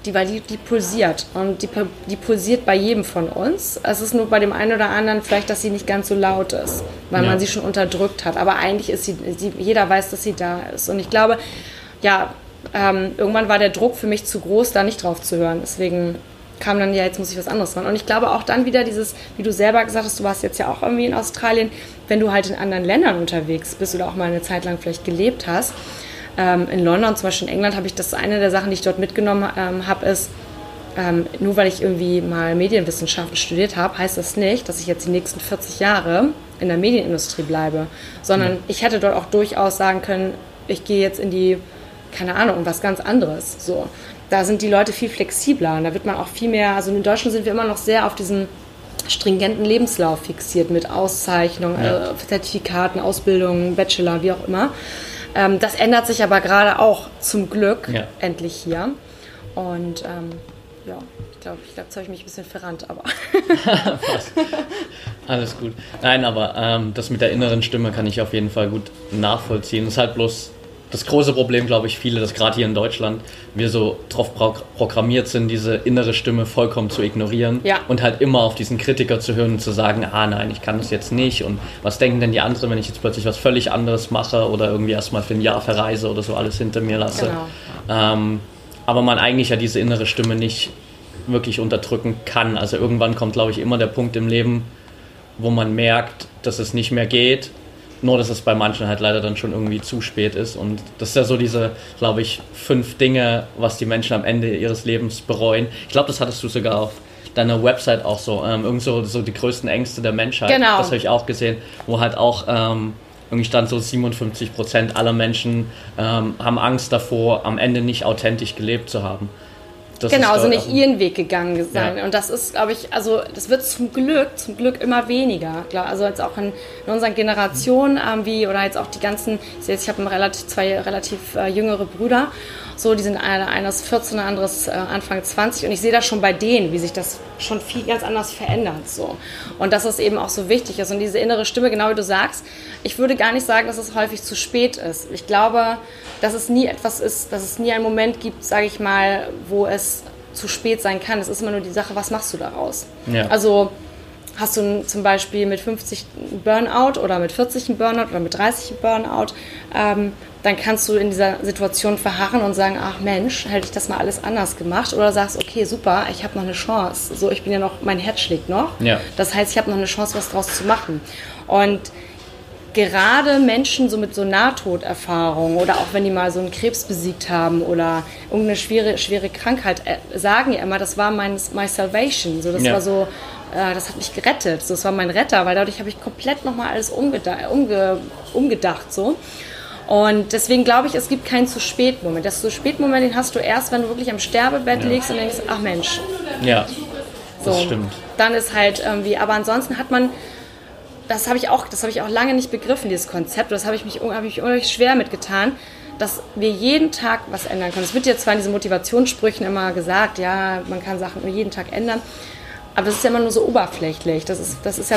die, weil die, die pulsiert und die, die pulsiert bei jedem von uns. Es ist nur bei dem einen oder anderen vielleicht, dass sie nicht ganz so laut ist, weil ja. man sie schon unterdrückt hat. Aber eigentlich ist sie, sie, jeder weiß, dass sie da ist. Und ich glaube, ja, ähm, irgendwann war der Druck für mich zu groß, da nicht drauf zu hören. Deswegen kam dann, ja, jetzt muss ich was anderes machen. Und ich glaube auch dann wieder dieses, wie du selber gesagt hast, du warst jetzt ja auch irgendwie in Australien, wenn du halt in anderen Ländern unterwegs bist oder auch mal eine Zeit lang vielleicht gelebt hast, ähm, in London, zum Beispiel in England, habe ich das eine der Sachen, die ich dort mitgenommen ähm, habe, ist, ähm, nur weil ich irgendwie mal Medienwissenschaften studiert habe, heißt das nicht, dass ich jetzt die nächsten 40 Jahre in der Medienindustrie bleibe, sondern mhm. ich hätte dort auch durchaus sagen können, ich gehe jetzt in die, keine Ahnung, was ganz anderes. So, da sind die Leute viel flexibler und da wird man auch viel mehr, also in Deutschland sind wir immer noch sehr auf diesen stringenten Lebenslauf fixiert mit Auszeichnungen, ja. äh, Zertifikaten, Ausbildungen, Bachelor, wie auch immer. Ähm, das ändert sich aber gerade auch zum Glück ja. endlich hier. Und ähm, ja, ich glaube, ich glaub, jetzt habe ich mich ein bisschen verrannt, aber. Alles gut. Nein, aber ähm, das mit der inneren Stimme kann ich auf jeden Fall gut nachvollziehen. Es ist halt bloß das große Problem, glaube ich, viele, dass gerade hier in Deutschland wir so drauf programmiert sind, diese innere Stimme vollkommen zu ignorieren ja. und halt immer auf diesen Kritiker zu hören und zu sagen, ah nein, ich kann das jetzt nicht und was denken denn die anderen, wenn ich jetzt plötzlich was völlig anderes mache oder irgendwie erstmal für ein Jahr verreise oder so alles hinter mir lasse. Genau. Ähm, aber man eigentlich ja diese innere Stimme nicht wirklich unterdrücken kann. Also irgendwann kommt, glaube ich, immer der Punkt im Leben, wo man merkt, dass es nicht mehr geht nur, dass es bei manchen halt leider dann schon irgendwie zu spät ist. Und das ist ja so diese, glaube ich, fünf Dinge, was die Menschen am Ende ihres Lebens bereuen. Ich glaube, das hattest du sogar auf deiner Website auch so. Ähm, irgend so, so die größten Ängste der Menschheit. Genau. Das habe ich auch gesehen, wo halt auch ähm, irgendwie stand so 57 Prozent aller Menschen ähm, haben Angst davor, am Ende nicht authentisch gelebt zu haben. Das genau, also nicht ihren Weg gegangen sein. Ja. Und das ist, glaube ich, also das wird zum Glück, zum Glück immer weniger. Also jetzt auch in, in unseren Generationen, ähm, wie, oder jetzt auch die ganzen, ich, ich habe relativ, zwei relativ äh, jüngere Brüder so, die sind einer, eines 14, der anderes äh, Anfang 20 und ich sehe das schon bei denen, wie sich das schon viel ganz anders verändert. So. Und dass es eben auch so wichtig ist. Und diese innere Stimme, genau wie du sagst, ich würde gar nicht sagen, dass es häufig zu spät ist. Ich glaube, dass es nie etwas ist, dass es nie einen Moment gibt, sage ich mal, wo es zu spät sein kann. Es ist immer nur die Sache, was machst du daraus? Ja. Also hast du zum Beispiel mit 50 einen Burnout oder mit 40 einen Burnout oder mit 30 einen Burnout, ähm, dann kannst du in dieser Situation verharren und sagen, ach Mensch, hätte ich das mal alles anders gemacht. Oder sagst, okay, super, ich habe noch eine Chance. So, ich bin ja noch, mein Herz schlägt noch. Ja. Das heißt, ich habe noch eine Chance, was draus zu machen. Und gerade Menschen so mit so Nahtoderfahrungen oder auch wenn die mal so einen Krebs besiegt haben oder irgendeine schwere, schwere Krankheit, äh, sagen ja immer, das war mein, my salvation. So, das ja. war so, äh, das hat mich gerettet. So, das war mein Retter, weil dadurch habe ich komplett nochmal alles umgedacht, umge, umgedacht so. Und deswegen glaube ich, es gibt keinen zu spät Moment. Das zu spät Moment, den hast du erst, wenn du wirklich am Sterbebett ja. liegst und denkst, ach Mensch. Ja, das so, stimmt. Dann ist halt irgendwie, aber ansonsten hat man, das habe ich auch, das habe ich auch lange nicht begriffen, dieses Konzept. Das habe ich mich, habe ich unheimlich schwer mitgetan, dass wir jeden Tag was ändern können. Es wird jetzt zwar in diesen Motivationssprüchen immer gesagt, ja, man kann Sachen jeden Tag ändern. Aber das ist ja immer nur so oberflächlich. Das ist, das ist ja,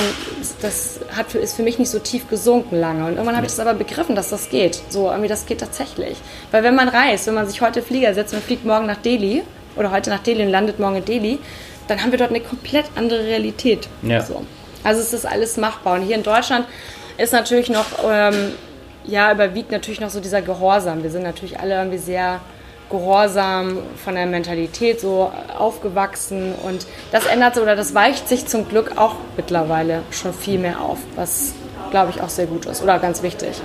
das hat für, ist für mich nicht so tief gesunken lange. Und irgendwann habe ich das aber begriffen, dass das geht. So, irgendwie, das geht tatsächlich. Weil wenn man reist, wenn man sich heute Flieger setzt und fliegt morgen nach Delhi oder heute nach Delhi und landet morgen in Delhi, dann haben wir dort eine komplett andere Realität. Ja. So. Also es ist alles machbar. Und hier in Deutschland ist natürlich noch, ähm, ja, überwiegt natürlich noch so dieser Gehorsam. Wir sind natürlich alle irgendwie sehr gehorsam von der Mentalität so aufgewachsen und das ändert oder das weicht sich zum Glück auch mittlerweile schon viel mehr auf, was glaube ich auch sehr gut ist oder ganz wichtig.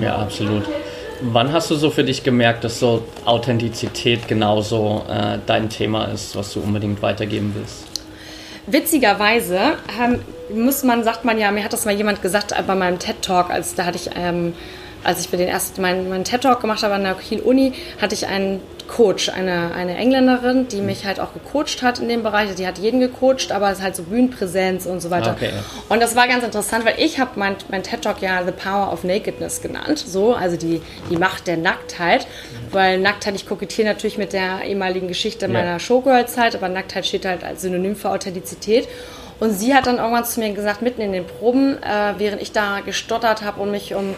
Ja, absolut. Wann hast du so für dich gemerkt, dass so Authentizität genauso äh, dein Thema ist, was du unbedingt weitergeben willst? Witzigerweise ähm, muss man, sagt man ja, mir hat das mal jemand gesagt bei meinem TED Talk, als da hatte ich ähm, als ich für den ersten meinen, meinen TED-Talk gemacht habe an der Kiel-Uni, hatte ich einen Coach, eine, eine Engländerin, die mich halt auch gecoacht hat in dem Bereich. Die hat jeden gecoacht, aber es ist halt so Bühnenpräsenz und so weiter. Okay. Und das war ganz interessant, weil ich habe mein, mein TED-Talk ja The Power of Nakedness genannt. So, also die, die Macht der Nacktheit. Weil Nacktheit, ich kokettiere natürlich mit der ehemaligen Geschichte meiner ja. Showgirl-Zeit, aber Nacktheit steht halt als Synonym für Authentizität. Und sie hat dann irgendwann zu mir gesagt, mitten in den Proben, äh, während ich da gestottert habe und mich um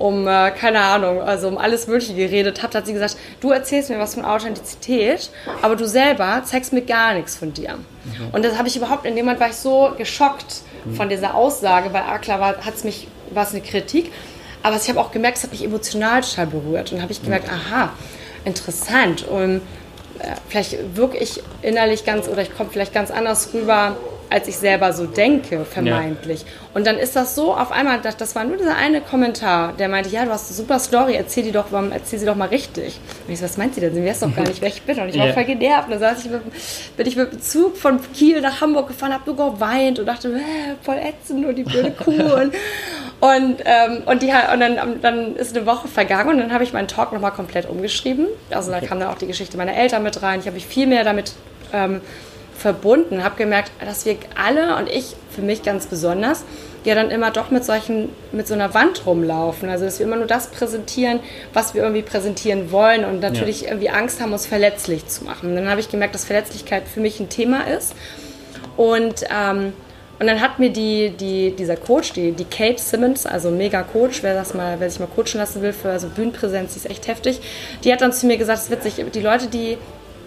um, äh, keine Ahnung, also um alles Mögliche geredet habt, hat sie gesagt, du erzählst mir was von Authentizität, aber du selber zeigst mir gar nichts von dir. Mhm. Und das habe ich überhaupt, in dem Moment war ich so geschockt mhm. von dieser Aussage, weil ah, klar war es mich, war es eine Kritik, aber ich habe auch gemerkt, es hat mich emotional total berührt und habe ich gemerkt, mhm. aha, interessant und äh, vielleicht wirke ich innerlich ganz oder ich komme vielleicht ganz anders rüber, als ich selber so denke, vermeintlich. Ja. Und dann ist das so auf einmal, das, das war nur dieser eine Kommentar, der meinte, ja, du hast eine super Story, erzähl, die doch, erzähl sie doch mal richtig. Und ich so, was meint sie denn? Sie weiß doch gar nicht, wer ich bin. Und ich war yeah. voll genervt. Und dann saß ich mit, bin ich mit dem Zug von Kiel nach Hamburg gefahren, hab nur geweint und dachte, äh, voll ätzend und die blöde Kuh. und, und, ähm, und, die, und dann, dann ist eine Woche vergangen und dann habe ich meinen Talk nochmal komplett umgeschrieben. Also da kam dann auch die Geschichte meiner Eltern mit rein. Ich habe mich viel mehr damit ähm, verbunden, habe gemerkt, dass wir alle und ich für mich ganz besonders ja dann immer doch mit solchen mit so einer Wand rumlaufen, also dass wir immer nur das präsentieren, was wir irgendwie präsentieren wollen und natürlich ja. irgendwie Angst haben, uns verletzlich zu machen. Und dann habe ich gemerkt, dass Verletzlichkeit für mich ein Thema ist und ähm, und dann hat mir die, die, dieser Coach, die, die Kate Simmons, also mega Coach, wer das mal, wer sich mal coachen lassen will für also Bühnenpräsenz, die ist echt heftig, die hat dann zu mir gesagt, es ist witzig, die Leute, die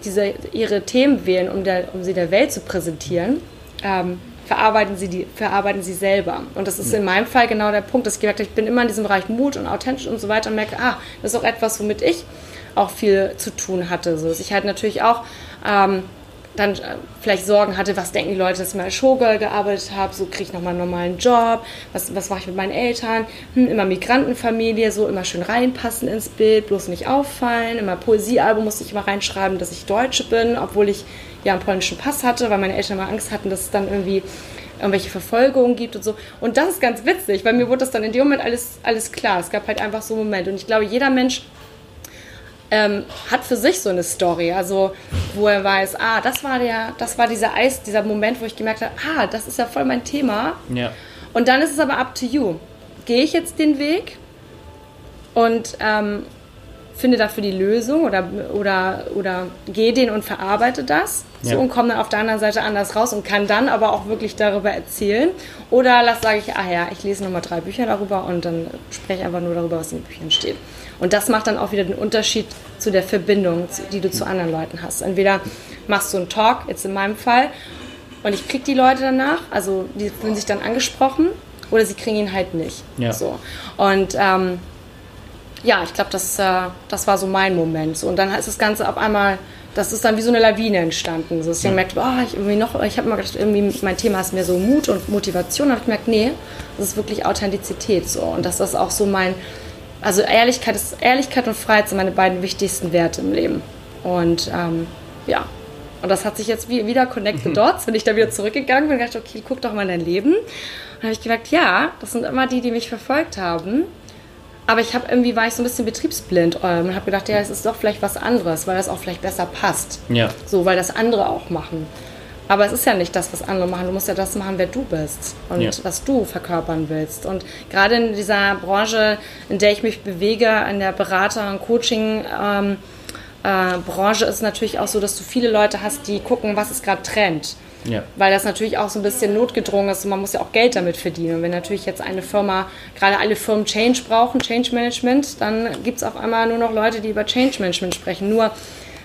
diese, ihre Themen wählen, um, der, um sie der Welt zu präsentieren, ähm, verarbeiten, sie die, verarbeiten sie selber. Und das ist in meinem Fall genau der Punkt, dass ich gemerkt habe, ich bin immer in diesem Bereich Mut und authentisch und so weiter und merke, ah, das ist auch etwas, womit ich auch viel zu tun hatte. So dass ich halt natürlich auch ähm, dann äh, vielleicht Sorgen hatte, was denken die Leute, dass ich mal als Showgirl gearbeitet habe, so kriege ich nochmal einen normalen Job, was, was mache ich mit meinen Eltern, hm, immer Migrantenfamilie, so immer schön reinpassen ins Bild, bloß nicht auffallen, immer Poesiealbum musste ich immer reinschreiben, dass ich Deutsche bin, obwohl ich ja einen polnischen Pass hatte, weil meine Eltern immer Angst hatten, dass es dann irgendwie irgendwelche Verfolgungen gibt und so. Und das ist ganz witzig, weil mir wurde das dann in dem Moment alles, alles klar. Es gab halt einfach so einen Moment. Und ich glaube, jeder Mensch ähm, hat für sich so eine Story, also wo er weiß, ah, das war der, das war dieser Eis, dieser Moment, wo ich gemerkt habe, ah, das ist ja voll mein Thema. Ja. Und dann ist es aber up to you. Gehe ich jetzt den Weg und ähm, finde dafür die Lösung oder, oder, oder gehe den und verarbeite das so, ja. und komme dann auf der anderen Seite anders raus und kann dann aber auch wirklich darüber erzählen. Oder lass sage ich, ah ja, ich lese nochmal drei Bücher darüber und dann spreche einfach nur darüber, was in den Büchern steht. Und das macht dann auch wieder den Unterschied zu der Verbindung, die du zu anderen Leuten hast. Entweder machst du einen Talk, jetzt in meinem Fall, und ich kriege die Leute danach, also die fühlen sich dann angesprochen, oder sie kriegen ihn halt nicht. Ja. So. Und ähm, ja, ich glaube, das, äh, das war so mein Moment. So, und dann ist das Ganze auf einmal, das ist dann wie so eine Lawine entstanden. So, dass ich ja. oh, ich irgendwie noch, ich habe mal gedacht, irgendwie mein Thema ist mehr so Mut und Motivation. Habe ich gemerkt, nee, das ist wirklich Authentizität so. Und dass das auch so mein, also Ehrlichkeit ist Ehrlichkeit und Freiheit sind meine beiden wichtigsten Werte im Leben. Und ähm, ja, und das hat sich jetzt wie, wieder connected mhm. dots, bin ich da wieder zurückgegangen und gedacht, okay, guck doch mal in dein Leben. Und habe ich gemerkt, ja, das sind immer die, die mich verfolgt haben Aber ich habe irgendwie war ich so ein bisschen betriebsblind ähm, und habe gedacht, ja, es ist doch vielleicht was anderes, weil das auch vielleicht besser passt. Ja. So, weil das andere auch machen. Aber es ist ja nicht das, was andere machen. Du musst ja das machen, wer du bist und Ja. was du verkörpern willst. Und gerade in dieser Branche, in der ich mich bewege, in der Berater- und Coaching-Branche, äh, Branche ist es natürlich auch so, dass du viele Leute hast, die gucken, was ist gerade Trend. Ja. Weil das natürlich auch so ein bisschen notgedrungen ist und man muss ja auch Geld damit verdienen. Und wenn natürlich jetzt eine Firma, gerade alle Firmen Change brauchen, Change Management, dann gibt es auf einmal nur noch Leute, die über Change Management sprechen. Nur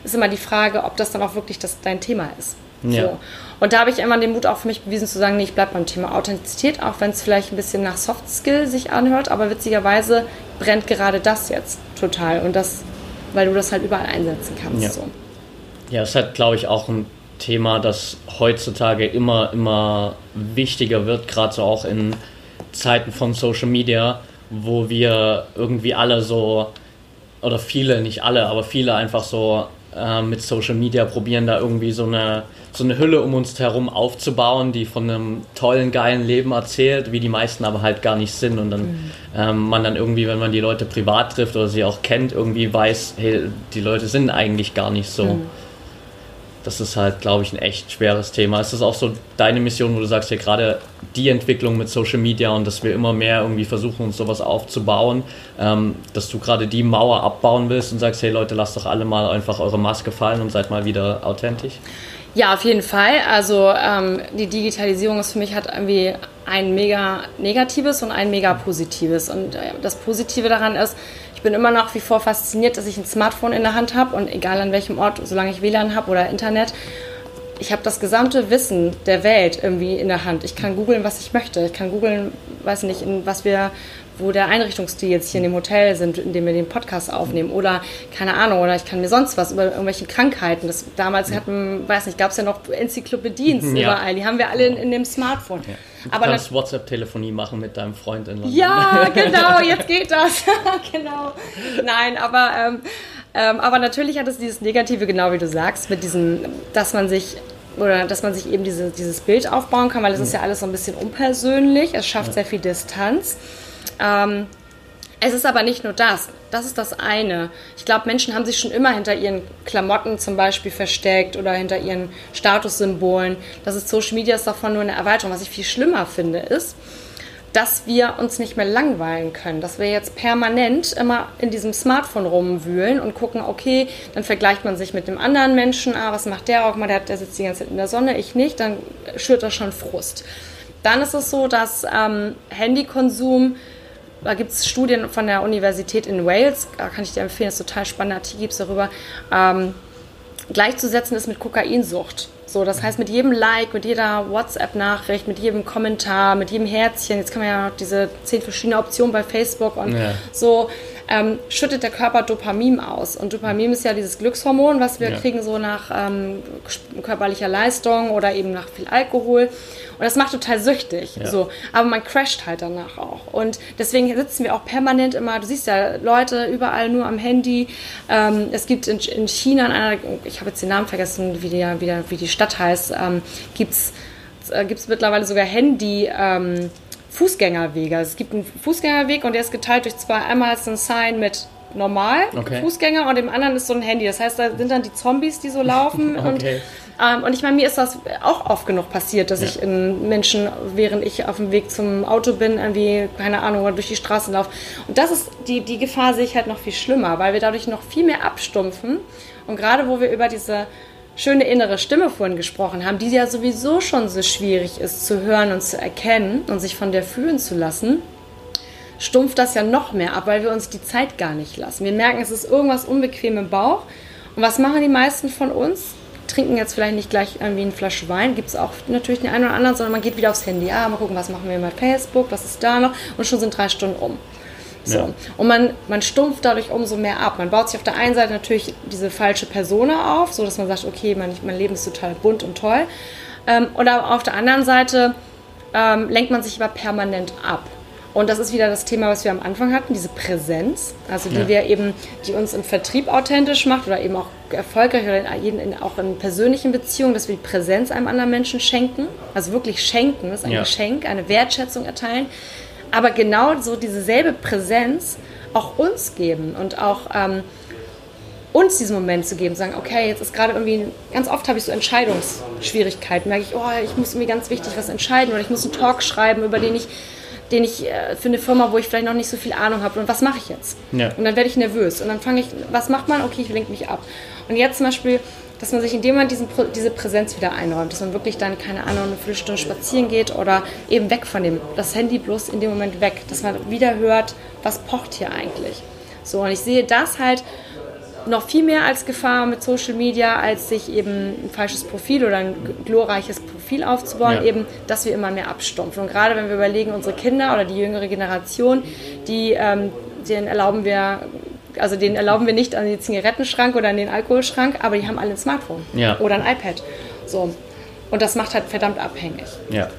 ist immer die Frage, ob das dann auch wirklich das, dein Thema ist. Ja. So. Und da habe ich immer den Mut auch für mich bewiesen zu sagen, nee, ich bleibe beim Thema Authentizität, auch wenn es vielleicht ein bisschen nach Soft Skill sich anhört, aber witzigerweise brennt gerade das jetzt total und das, weil du das halt überall einsetzen kannst. Ja. So. Ja, es hat, glaube ich, auch ein Thema, das heutzutage immer, immer wichtiger wird, gerade so auch in Zeiten von Social Media, wo wir irgendwie alle so, oder viele, nicht alle, aber viele einfach so äh, mit Social Media probieren, da irgendwie so eine, so eine Hülle um uns herum aufzubauen, die von einem tollen, geilen Leben erzählt, wie die meisten aber halt gar nicht sind. Und dann ähm, man dann irgendwie, wenn man die Leute privat trifft oder sie auch kennt, irgendwie weiß, hey, die Leute sind eigentlich gar nicht so. Das ist halt, glaube ich, ein echt schweres Thema. Ist das auch so deine Mission, wo du sagst, ja, gerade die Entwicklung mit Social Media und dass wir immer mehr irgendwie versuchen, uns sowas aufzubauen, ähm, dass du gerade die Mauer abbauen willst und sagst, hey Leute, lasst doch alle mal einfach eure Maske fallen und seid mal wieder authentisch? Ja, auf jeden Fall. Also ähm, die Digitalisierung ist für mich hat irgendwie ein mega negatives und ein mega positives. Und äh, das Positive daran ist, ich bin immer nach wie vor fasziniert, dass ich ein Smartphone in der Hand habe und egal an welchem Ort, solange ich WLAN habe oder Internet, ich habe das gesamte Wissen der Welt irgendwie in der Hand. Ich kann googeln, was ich möchte. Ich kann googeln, weiß nicht, in was wir, wo der Einrichtungsstil jetzt hier in dem Hotel sind, in dem wir den Podcast aufnehmen. Oder keine Ahnung, oder ich kann mir sonst was über irgendwelche Krankheiten. Das, damals hatten, weiß nicht, gab es ja noch Enzyklopädien Ja. überall. Die haben wir alle in, in dem Smartphone. Du Aber kannst WhatsApp-Telefonie machen mit deinem Freund in London. ja, genau, jetzt geht das. genau. Nein, aber, ähm, ähm, aber natürlich hat es dieses Negative, genau wie du sagst, mit diesem, dass man sich oder dass man sich eben diese, dieses Bild aufbauen kann, weil es ist ja alles so ein bisschen unpersönlich, es schafft sehr viel Distanz. Ähm, es ist aber nicht nur das. Das ist das eine. Ich glaube, Menschen haben sich schon immer hinter ihren Klamotten zum Beispiel versteckt oder hinter ihren Statussymbolen. Das ist Social Media ist davon nur eine Erweiterung. Was ich viel schlimmer finde, ist, dass wir uns nicht mehr langweilen können, dass wir jetzt permanent immer in diesem Smartphone rumwühlen und gucken, okay, dann vergleicht man sich mit dem anderen Menschen, ah, was macht der auch mal, der, der sitzt die ganze Zeit in der Sonne, ich nicht, dann schürt das schon Frust. Dann ist es so, dass ähm, Handykonsum, da gibt es Studien von der Universität in Wales, da kann ich dir empfehlen, das ist total spannender Artikel gibt es darüber, ähm, gleichzusetzen ist mit Kokainsucht. So, das heißt, mit jedem Like, mit jeder WhatsApp-Nachricht, mit jedem Kommentar, mit jedem Herzchen, jetzt kann man ja noch diese zehn verschiedene Optionen bei Facebook und Ja. so, ähm, schüttet der Körper Dopamin aus. Und Dopamin ist ja dieses Glückshormon, was wir Ja. kriegen so nach ähm, körperlicher Leistung oder eben nach viel Alkohol. Und das macht total süchtig. Ja. So. Aber man crasht halt danach auch. Und deswegen sitzen wir auch permanent immer, du siehst ja Leute überall nur am Handy. Ähm, es gibt in, in China, in einer, ich habe jetzt den Namen vergessen, wie die, wie der, wie die Stadt heißt, ähm, gibt es äh, gibt's mittlerweile sogar Handy. Ähm, Fußgängerwege. Also es gibt einen Fußgängerweg und der ist geteilt durch zwei. Einmal ist ein Sign mit normal Okay. Fußgänger und dem anderen ist so ein Handy. Das heißt, da sind dann die Zombies, die so laufen. und, Okay. ähm, und ich meine, mir ist das auch oft genug passiert, dass Ja. ich in Menschen, während ich auf dem Weg zum Auto bin, irgendwie, keine Ahnung, durch die Straßen laufe. Und das ist, die, die Gefahr sehe ich halt noch viel schlimmer, weil wir dadurch noch viel mehr abstumpfen. Und gerade wo wir über diese schöne innere Stimme vorhin gesprochen haben, die ja sowieso schon so schwierig ist zu hören und zu erkennen und sich von der fühlen zu lassen, stumpft das ja noch mehr ab, weil wir uns die Zeit gar nicht lassen. Wir merken, es ist irgendwas unbequem im Bauch. Und was machen die meisten von uns? Trinken jetzt vielleicht nicht gleich irgendwie eine Flasche Wein, gibt es auch natürlich den einen oder anderen, sondern man geht wieder aufs Handy. Ja, mal gucken, was machen wir bei Facebook, was ist da noch? Und schon sind drei Stunden um. So. Ja. Und man, man stumpft dadurch umso mehr ab. Man baut sich auf der einen Seite natürlich diese falsche Persona auf, so dass man sagt, okay, mein, mein Leben ist total bunt und toll. Ähm, oder auf der anderen Seite ähm, lenkt man sich aber permanent ab. Und das ist wieder das Thema, was wir am Anfang hatten, diese Präsenz, also die Ja. wir eben, die uns im Vertrieb authentisch macht oder eben auch erfolgreich oder in, in, auch in persönlichen Beziehungen, dass wir die Präsenz einem anderen Menschen schenken, also wirklich schenken, das ist ein Ja. Geschenk, eine Wertschätzung erteilen, aber genau so diese selbe Präsenz auch uns geben und auch ähm, uns diesen Moment zu geben, sagen, okay, jetzt ist gerade irgendwie, ganz oft habe ich so Entscheidungsschwierigkeiten, merke ich, oh, ich muss irgendwie ganz wichtig was entscheiden oder ich muss einen Talk schreiben, über den ich den ich äh, für eine Firma, wo ich vielleicht noch nicht so viel Ahnung habe. Und was mache ich jetzt? Ja. Und dann werde ich nervös. Und dann fange ich, was macht man? Okay, ich lenke mich ab. Und jetzt zum Beispiel, dass man sich in dem Moment diesen, diese Präsenz wieder einräumt, dass man wirklich dann, keine Ahnung, eine Viertelstunde spazieren geht oder eben weg von dem, das Handy bloß in dem Moment weg, dass man wieder hört, was pocht hier eigentlich. So, und ich sehe das halt noch viel mehr als Gefahr mit Social Media, als sich eben ein falsches Profil oder ein glorreiches Profil aufzubauen, ja. eben, dass wir immer mehr abstumpfen. Und gerade wenn wir überlegen, unsere Kinder oder die jüngere Generation, die, ähm, denen erlauben wir also denen erlauben wir nicht an den Zigarettenschrank oder an den Alkoholschrank, aber die haben alle ein Smartphone ja. oder ein iPad. So. Und das macht halt verdammt abhängig. Ja,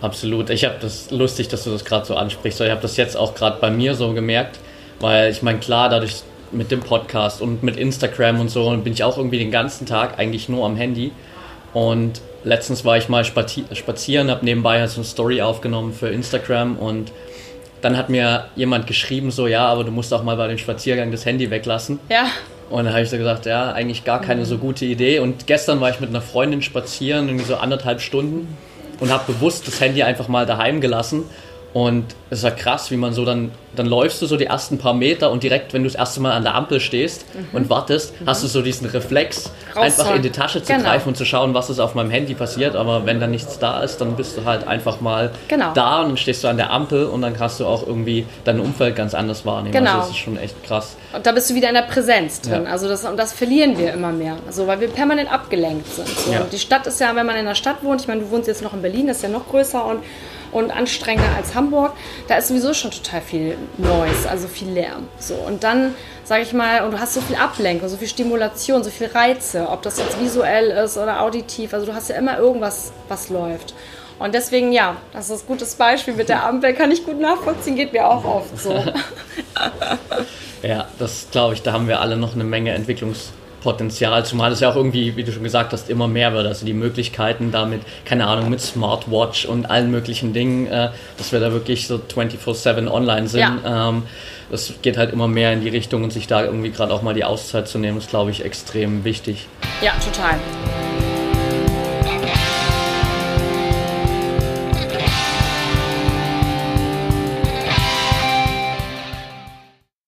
absolut. Ich habe das lustig, dass du das gerade so ansprichst. Ich habe das jetzt auch gerade bei mir so gemerkt, weil ich meine, klar, dadurch mit dem Podcast und mit Instagram und so bin ich auch irgendwie den ganzen Tag eigentlich nur am Handy. Und letztens war ich mal spazieren, habe nebenbei so eine Story aufgenommen für Instagram und dann hat mir jemand geschrieben, so, ja, aber du musst auch mal bei dem Spaziergang das Handy weglassen. Ja. Und dann habe ich so gesagt, ja, eigentlich gar keine so gute Idee. Und gestern war ich mit einer Freundin spazieren, irgendwie so anderthalb Stunden und habe bewusst das Handy einfach mal daheim gelassen und es war krass, wie man so dann, dann läufst du so die ersten paar Meter und direkt, wenn du das erste Mal an der Ampel stehst mhm. und wartest, mhm. hast du so diesen Reflex, Rausfahren. einfach in die Tasche zu genau. greifen und zu schauen, was ist auf meinem Handy passiert. Aber wenn da nichts da ist, dann bist du halt einfach mal genau. da und dann stehst du an der Ampel und dann kannst du auch irgendwie dein Umfeld ganz anders wahrnehmen. Genau. Also das ist schon echt krass. Und da bist du wieder in der Präsenz drin. Ja. Also das, und das verlieren wir immer mehr. Also weil wir permanent abgelenkt sind. So. Ja. Und die Stadt ist ja, wenn man in der Stadt wohnt, ich meine, du wohnst jetzt noch in Berlin, das ist ja noch größer und und anstrengender als Hamburg. Da ist sowieso schon total viel Noise, also viel Lärm. So, und dann sage ich mal, und du hast so viel Ablenkung, so viel Stimulation, so viel Reize, ob das jetzt visuell ist oder auditiv. Also du hast ja immer irgendwas, was läuft. Und deswegen, ja, das ist ein gutes Beispiel mit der Ampel, kann ich gut nachvollziehen, geht mir auch oft so. ja, das glaube ich, da haben wir alle noch eine Menge Entwicklungs- Potenzial, zumal es ja auch irgendwie, wie du schon gesagt hast, immer mehr wird. Also die Möglichkeiten damit, keine Ahnung, mit Smartwatch und allen möglichen Dingen, äh, dass wir da wirklich so 24-7 online sind. Ja. Ähm, das geht halt immer mehr in die Richtung und sich da irgendwie gerade auch mal die Auszeit zu nehmen, ist, glaube ich, extrem wichtig. Ja, total.